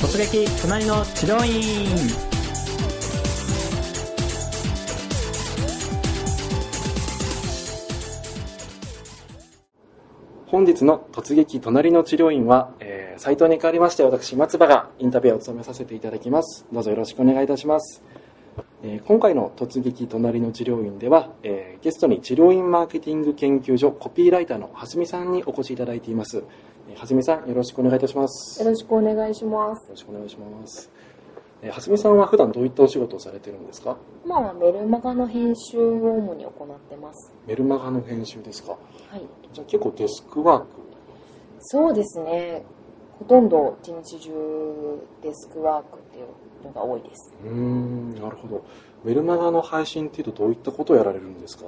突撃隣の治療院本日の突撃隣の治療院は、えー、斉藤に代わりまして私松葉がインタビューを務めさせていただきます。どうぞよろしくお願いいたします、えー今回の突撃隣の治療院では、えーゲストに治療院マーケティング研究所コピーライターの蓮見さんにお越しいただいていますえー蓮見さんよろしくお願いいたしますよろしくお願いします。よろしくお願いします。えー、蓮見さんは普段どういったお仕事をされてるんですか？今はメルマガの編集を主に行ってます。メルマガの編集ですか？はい。じゃあ結構デスクワークそうですね。ほとんど一日中デスクワークっていうのが多いです。うーんなるほど。メルマガの配信っていうとどういったことをやられるんですか？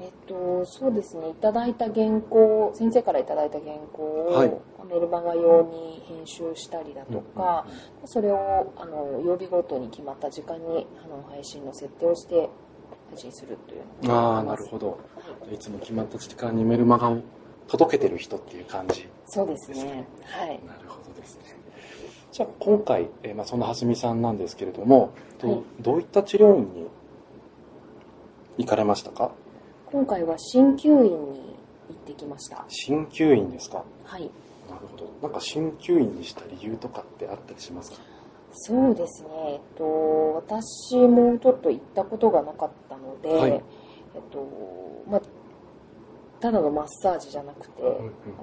えっと、そうですね。いただいた原稿、先生からいただいた原稿を、はい。メルマガ用に編集したりだとか、それをあの曜日ごとに決まった時間にあの配信の設定をして配信するというああなるほど。はいいつも決まった時間にメルマガを届けてる人っていう感じそうですね。はい。なるほどですねじゃあ今回、えーまあ、その蓮見さんなんですけれどもど,、はいどういった治療院に行かれましたか？今回は鍼灸院に行ってきました。鍼灸院ですか？はい。なるほどなんか鍼灸院にした理由とかってあったりしますか？そうですね。えっと、私もちょっと行ったことがなかったので、はいえっと、まあ、ただのマッサージじゃなくて、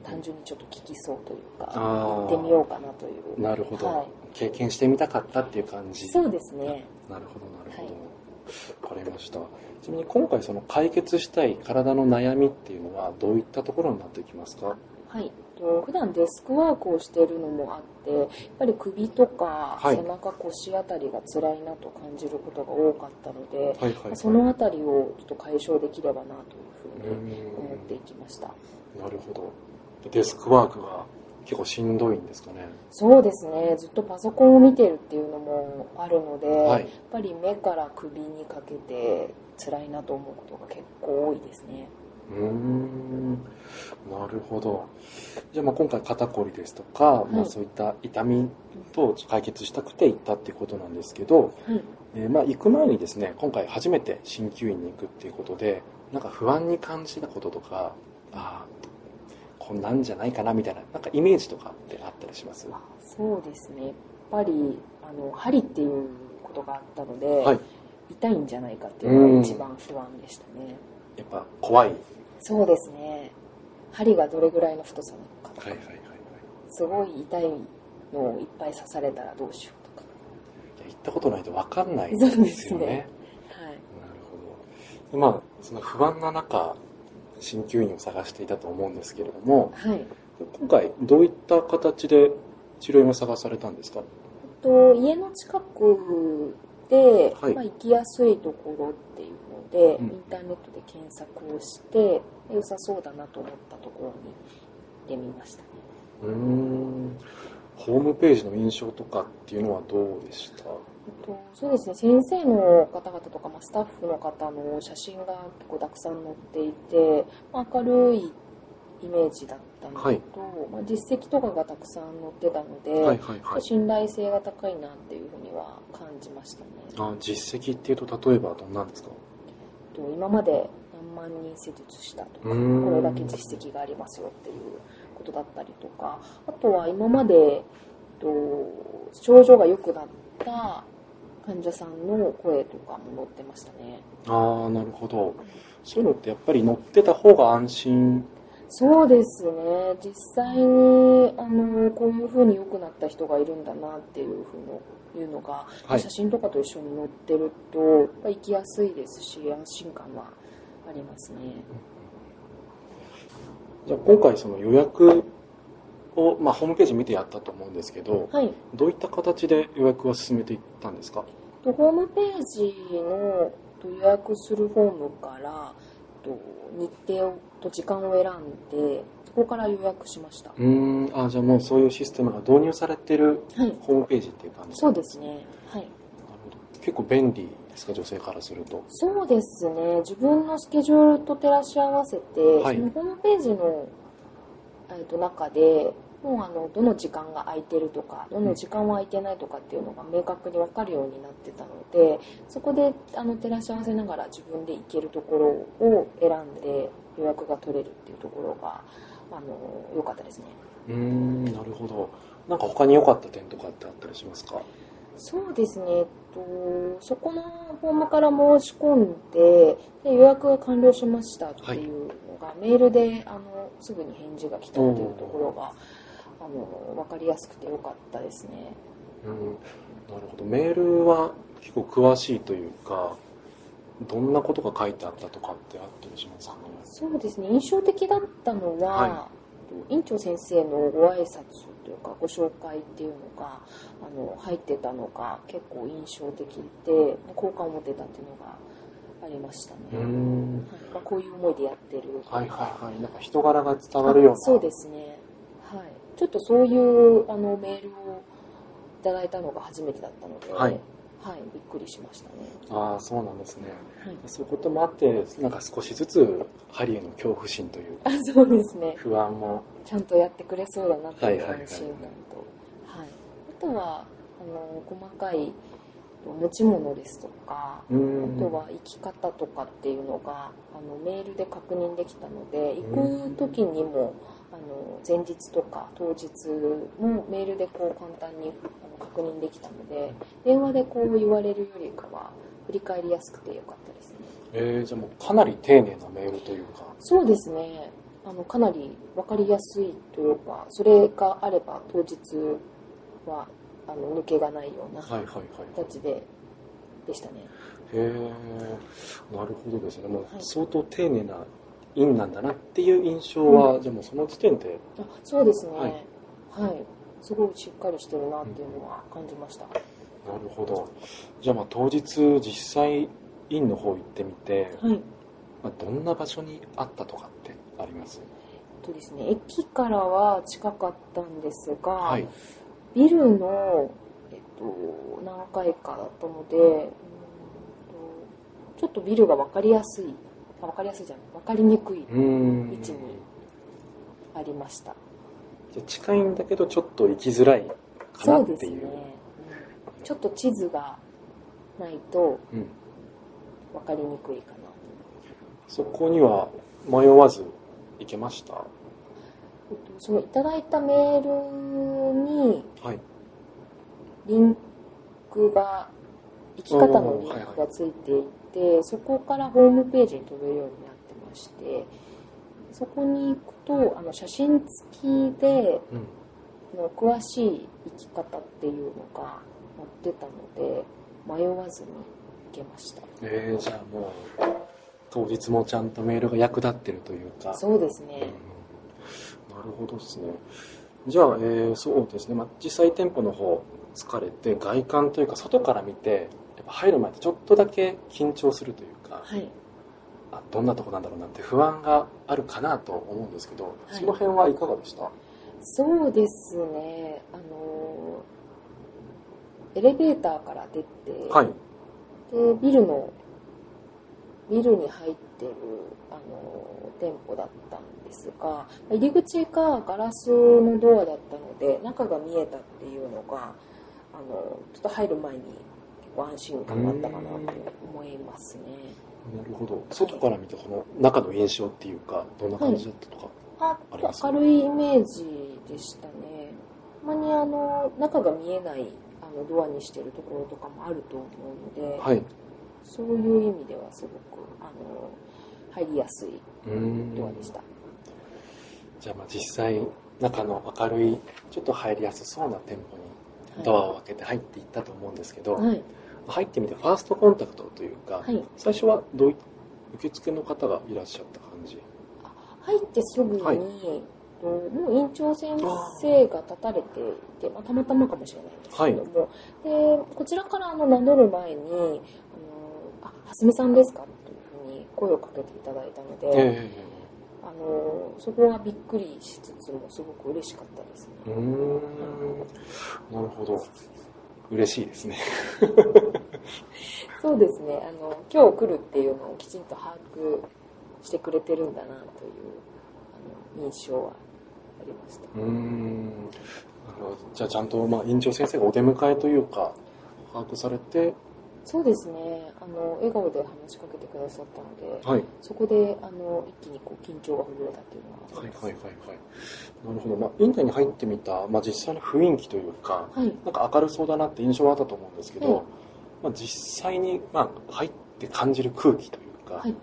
単純にちょっと効きそうというか、行ってみようかなという。なるほど、はい。経験してみたかったっていう感じそうですね。なるほどなるほど、はいわかりましたちなみに今回その解決したい体の悩みっていうのはどういったところになってきますか？はい。と普段デスクワークをしているのもあって、やっぱり首とかはい背中腰あたりが辛いなと感じることが多かったので、はいはい、はい、そのあたりをちょっと解消できればなというふうにうん思っていきました。なるほどデスクワークが結構しんどいんですかね？そうですね。ずっとパソコンを見てるっていうのもあるので、はいやっぱり目から首にかけて辛いなと思うことが結構多いですね。うーんなるほどじゃあまあ今回肩こりですとか、まあ、はいそういった痛みと解決したくて行ったっていうことなんですけど、はい。えーまあ行く前にですね今回初めて鍼灸院に行くっていうことでなんか不安に感じたこととかああこんなんじゃないかなみたいななんかイメージとかってあったりします？あそうですね。やっぱり、あの、針っていうことがあったので、はい痛いんじゃないかっていうのが一番不安でしたね。やっぱ怖いそうですね。針がどれぐらいの太さなのかとか、はいはいはいはいすごい痛いのをいっぱい刺されたらどうしようとか。いや行ったことないと分かんないそうでですよねすねはい。なるほどでまあその不安な中鍼灸院を探していたと思うんですけれどもはい。今回どういった形で治療院を探されたんですか？と、家の近くで、はいまあ、行きやすいところっていうので、うん。インターネットで検索をして良さそうだなと思ったところに行ってみましたね。うーん。ホームページの印象とかっていうのはどうでした？と、そうですね。先生の方々とか、まあ、スタッフの方の写真が結構たくさん載っていて、まあ、明るいイメージだったのと、はい。まあ、実績とかがたくさん載ってたので、はいはいはい。信頼性が高いなっていうふうには感じましたね。あ実績っていうと例えばどんなんですか？と今まで何万人施術したとかこれだけ実績がありますよっていうことだったりとかあとは今までえっと症状が良くなった患者さんの声とかも載ってましたね。ああなるほど。そういうのってやっぱり乗ってた方が安心？そうですね。実際にあのこういうふうに良くなった人がいるんだなっていうふうのいうのが、はい。写真とかと一緒に載ってるとやっぱ行きやすいですし安心感はありますね。じゃあ今回その予約を、まあ、ホームページ見てやったと思うんですけどはい。どういった形で予約を進めていったんですか？とホームページのと予約するフォームからと日程をと時間を選んでそこから予約しました。うーん。あじゃあもうそういうシステムが導入されてるはい。ホームページっていう感じ。そうですね。はい。なるほど。結構便利ですか女性からすると？そうですね。自分のスケジュールと照らし合わせて、はい。そのホームページのえー、と中でもうあのどの時間が空いてるとかどの時間は空いてないとかっていうのが明確に分かるようになってたのでそこであの照らし合わせながら自分で行けるところを選んで予約が取れるっていうところがあの良かったですね。うーんなるほど。なんか他に良かった点とかってあったりしますか？そうですね、えっと、そこのフォームから申し込んでで予約が完了しましたっていうのが、メールであのすぐに返事が来たっていうところがあの分かりやすくてよかったですね。うん。なるほど。メールは結構詳しいというかどんなことが書いてあったとかってあったりしますかね？そうですね。印象的だったのは、は院長先生のご挨拶というかご紹介っていうのがあの入ってたのが結構印象的で好感を持てたっていうのがありましたね、うーん。はい。まあ、こういう思いでやってる。はいはいはい。なんか人柄が伝わるような。あそうですね。はい。ちょっとそういうあのメールをいただいたのが初めてだったので、はいはいびっくりしましたね、ああそうなんですね。はい、そういうこともあってなんか少しずつ針への恐怖心というかあそうですね。不安も。ちゃんとやってくれそうだなっていう安心感と、はい。あとはあの細かい持ち物ですとかうーん。あとは行き方とかっていうのがあのメールで確認できたので行く時にもあの前日とか当日もメールでこう簡単に確認できたので電話でこう言われるよりかは振り返りやすくてよかったですね。えー、じゃあもうかなり丁寧なメールというか。そうですね。あのかなり分かりやすいというかそれがあれば当日はあの抜けがないような形ででしたね。へえなるほどですね。もうはい。相当丁寧な院なんだなっていう印象は、じゃあもうその時点で。あそうですね。ははい。い、すごいしっかりしてるなっていうのは感じました、なるほど。じゃあまあ当日実際院の方行ってみて、はい。まあ、どんな場所にあったとかってあります？とですね駅からは近かったんですが、はい。ビルの、えっと、何階かだったのでうーんとちょっとビルが分かりやすいあ分かりやすいじゃない分かりにくい位置にありました。じゃあ近いんだけどちょっと行きづらいかなそうっていう。ですね、うん。ちょっと地図がないとうん、分かりにくいかな。そこには迷わず行けました？えっとそのいただいたメールにはい。リンクが生き方のリンクがついていて、そこからホームページに飛べるようになってましてそこに行くとあの写真付きでうん。の詳しい生き方っていうのが載ってたので迷わずに行けました。えー、じゃあもう当日もちゃんとメールが役立ってるというか。そうですね。うん。なるほどですね。じゃあ、えーそうですね、まあ、実際店舗の方疲れて外観というか外から見て入る前ってちょっとだけ緊張するというか、はい。あどんなとこなんだろうなって不安があるかなと思うんですけど、はい。その辺はいかがでした？そうですね。あのエレベーターから出て、はい。でビルのビルに入ってるあの店舗だったんですが入り口がガラスのドアだったので中が見えたっていうのがあのちょっと入る前に結構安心感があったかなと思いますね。なるほど。外から見てこの中の印象っていうかどんな感じだったとか、ああります明るいイメージでしたね。たまにあの中が見えないあのドアにしてるところとかもあると思うので、はい。そういう意味ではすごくあの入りやすいドアでした、じゃあまあ実際中の明るいちょっと入りやすそうな店舗にドアを開けて入っていったと思うんですけど、はい、入ってみてファーストコンタクトというか、はい、最初はどうい受付の方がいらっしゃった感じ？入ってすぐに、はい。ともう院長先生が立たれていて、まあ、たまたまかもしれないんですけども、でこちらからあの名乗る前に「あのあ蓮見さんですか?」というふうに声をかけていただいたので、えあのそこはびっくりしつつもすごく嬉しかったですね。えうーん。なるほど。嬉しいですね そうですね。あの今日来るっていうのをきちんと把握してくれてるんだなというあの印象はあありました。うーん。なるほど。じゃあちゃんと、まあ、院長先生がお出迎えというか把握されて。そうですね。あの笑顔で話しかけてくださったので、はい。そこであの一気にこう緊張がほぐれたっていうのはあはいはいはいはい。なるほど、まあ、院内に入ってみた、まあ、実際の雰囲気というかはい。なんか明るそうだなって印象はあったと思うんですけど、はいまあ、実際に、まあ、入って感じる空気というか、はい。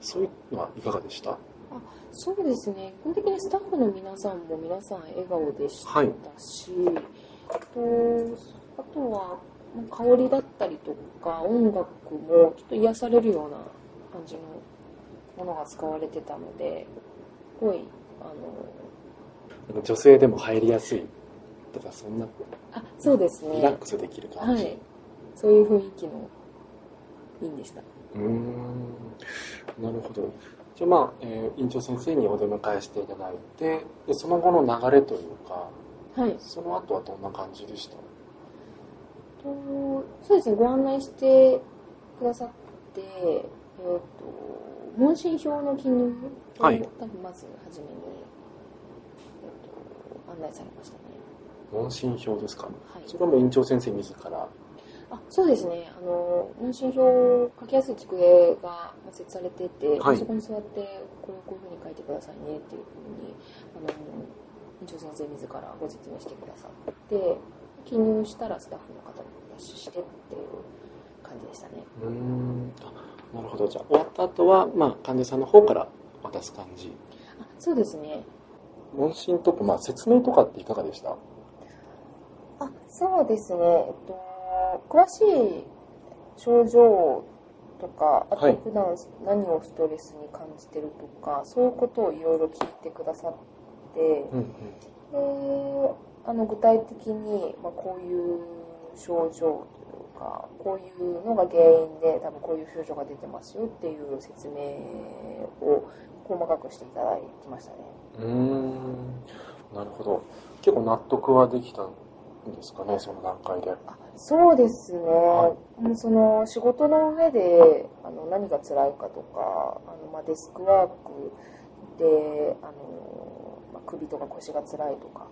そういうのはいかがでした？そうですね。基本的にスタッフの皆さんも皆さん笑顔でしたはい。し、あとあとはまあ香りだったりとか音楽もちょっと癒されるような感じのものが使われてたのですごいあの女性でも入りやすいとかそんなあそうですね。リラックスできる感じ、はいそういう雰囲気のいいんでした。うーん。なるほど。じゃあまあ、えー院長先生にお出迎えしていただいてでその後の流れというかはい。その後はどんな感じでした？とそうですねご案内してくださってえっ、と問診票の記入を、はい。多分まず初めに、えー、と案内されましたね。問診票ですか？はい。それはもう院長先生自らあそうですね。あの問診票書きやすい机がまあ設置されてて、はい。そこに座ってこれをこういうふうに書いてくださいねっていうふうにあの院長先生自らご説明してくださって記入したらスタッフの方にお出ししてっていう感じでしたね。うーん。あなるほど。じゃあ終わった後はまあ患者さんの方から渡す感じ。あそうですね。問診とか、まあ、説明とかっていかがでした？あそうですね、えっと、詳しい症状とかあはい。と普段何をストレスに感じてるとか、そういうことをいろいろ聞いてくださってうんうん。であの具体的に、まあ、こういう症状というかこういうのが原因で多分こういう症状が出てますよっていう説明を細かくしていただきましたね。うーん。なるほど。結構納得はできたんですかねその段階で。あそうですね、もうその仕事の上であの何が辛いかとかあの、まあ、デスクワークであの、まあ、首とか腰が辛いとか、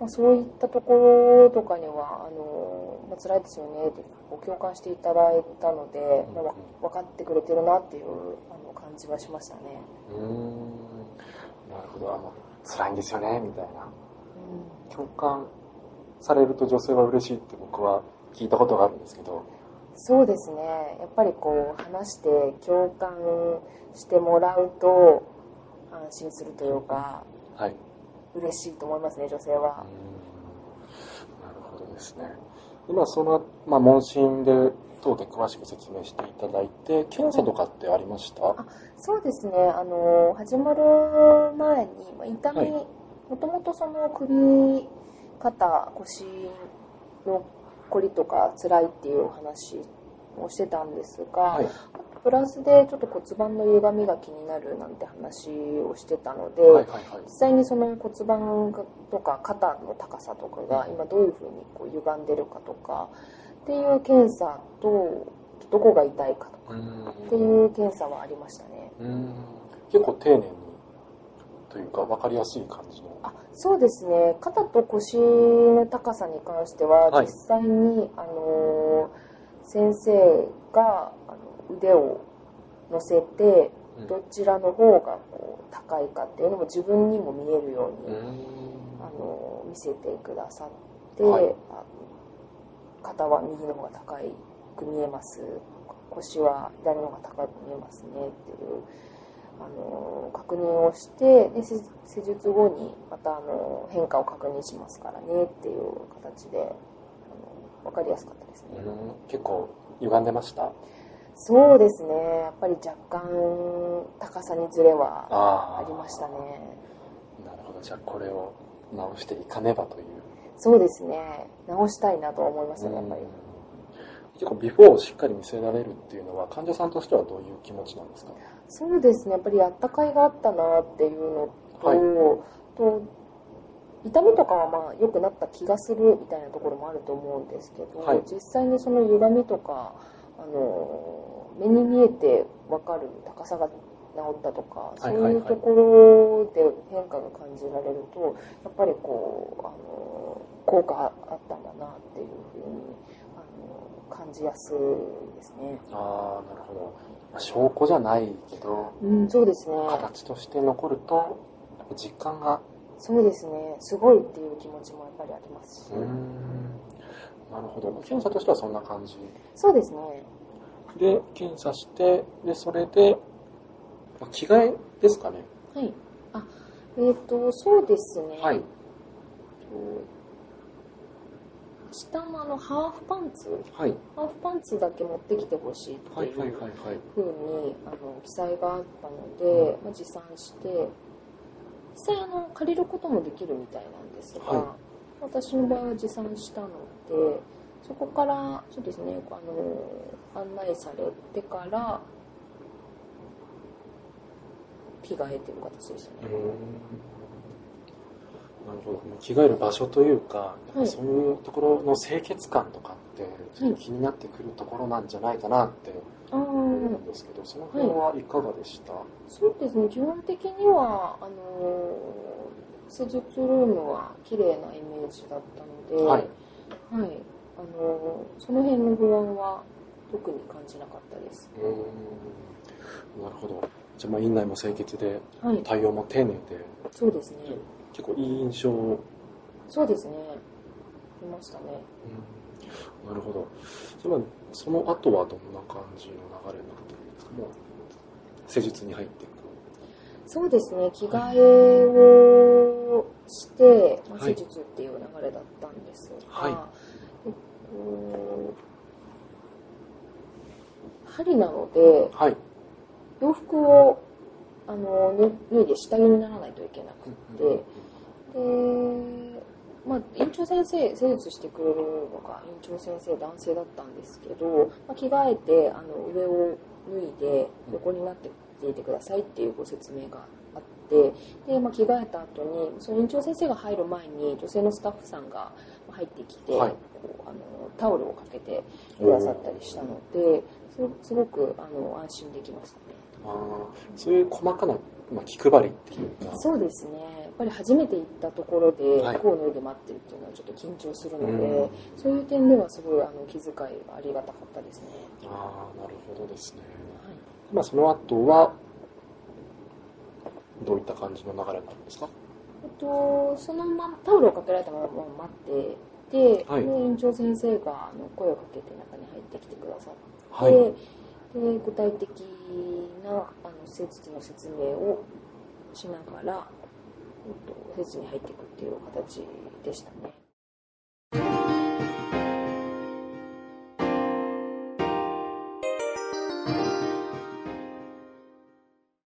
まあ、そういったところとかにはあの、まあ、辛いですよねってご共感していただいたので、まあ、わ分かってくれてるなっていうあの感じはしましたね。うーん。なるほど。あの辛いんですよねみたいな。うん。共感されると女性は嬉しいって僕は聞いたことがあるんですけど。そうですね。やっぱりこう話して共感してもらうと安心するというかはい。嬉しいと思いますね女性は。なるほどですね。今その、まあ、問診で等で詳しく説明していただいて検査とかってありました、あそうですね。あの始まる前にまあ痛み、はい。もともとその首肩腰のこりとか辛いっていうお話をしてたんですが、はい。プラスでちょっと骨盤の歪みが気になるなんて話をしてたので、はいはいはい。実際にその骨盤とか肩の高さとかが今どういうふうにこう歪んでるかとかっていう検査とどこが痛いかとかっていう検査はありましたね。結構丁寧にというか分かりやすい感じの。あそうですね。肩と腰の高さに関してははい。実際に、あの先生があの腕を乗せてうん。どちらの方がこう高いかっていうのも自分にも見えるように、うーん。あの見せてくださって、はい。あ肩は右の方が高く見えます。腰は左の方が高く見えますねっていうあの確認をしてで施施術後にまたあの変化を確認しますからねっていう形であの分かりやすかったですね。うーん。結構歪んでました？そうですね。やっぱり若干高さにずれはあありましたね。なるほど。じゃあこれを直していかねばという。そうですね。直したいなとは思いましたねやっぱり。結構ビフォーをしっかり見せられるっていうのは患者さんとしてはどういう気持ちなんですか？そうですね。やっぱりあったかいがあったなっていうのと,、はいと痛みとかはまあ良くなった気がするみたいなところもあると思うんですけど、はい実際にその歪みとかあの目に見えて分かる高さがったとか、いそういうところで変化が感じられるとやっぱりこうあの効果あったんだなっていうふうにあの感じやすいですね。ああなるほどまあ証拠じゃないけどうん、そうですね。形として残ると実感がそうですね。すごいっていう気持ちもやっぱりありますし。うーんなるほど検査としてはそんな感じそうですね。で検査してでそれでまあ着替えですかねはい。あ、えっ、と、そうですね。はい下のあのハーフパンツ？はいハーフパンツだけ持ってきてほしいってはいうふうにあの記載があったので、まあ、持参して実際あの借りることもできるみたいなんですが、は私の場合は持参したのでそこからそうですねあの案内されてから着替えてる形でしたね。なるほど。着替える場所というか、はい。そういうところの清潔感とかって気になってくるところなんじゃないかなってんですけど、その辺はいかがでした、そうですね。基本的にはあの施術ルームは綺麗なイメージだったので、はい。はい。あのその辺の不安は特に感じなかったです。なるほど。じゃあまあ院内も清潔ではい、対応も丁寧で。そうですね。結構いい印象、うんそうですね。いましたね。なるほど。それはその後はどんな感じの流れになってるんですか？もう施術に入っていくそうですね。着替えをして、まあ、はい。施術っていう流れだったんですが、はい。えっと、針なので、はい。洋服をあの脱脱いで下着にならないといけなくって、で、まあ、院長先生施術してくれるのが院長先生男性だったんですけど、まあ、着替えてあの上を脱いで横になっていてくださいっていうご説明があってで、まあ、着替えた後にその院長先生が入る前に女性のスタッフさんが入ってきて、はい。こうあのタオルをかけてくださったりしたのですすごくあの安心できましたね。あー。そういう細かな、まあ、気配りっていうか。そうですね。やっぱり初めて行ったところではい。服を脱いで待ってるっていうのはちょっと緊張するので、うんそういう点ではすごいあの気遣いがありがたかったですね、ああなるほどですね。はい、まあその後はどういった感じの流れになるんですか？とそのままタオルをかけられたまま待ってて、はい。で院長先生があの声をかけて中に入ってきてくださって、はいで具体的なあの施術の説明をしながら、えっと、施設に入っていくっていう形でしたね。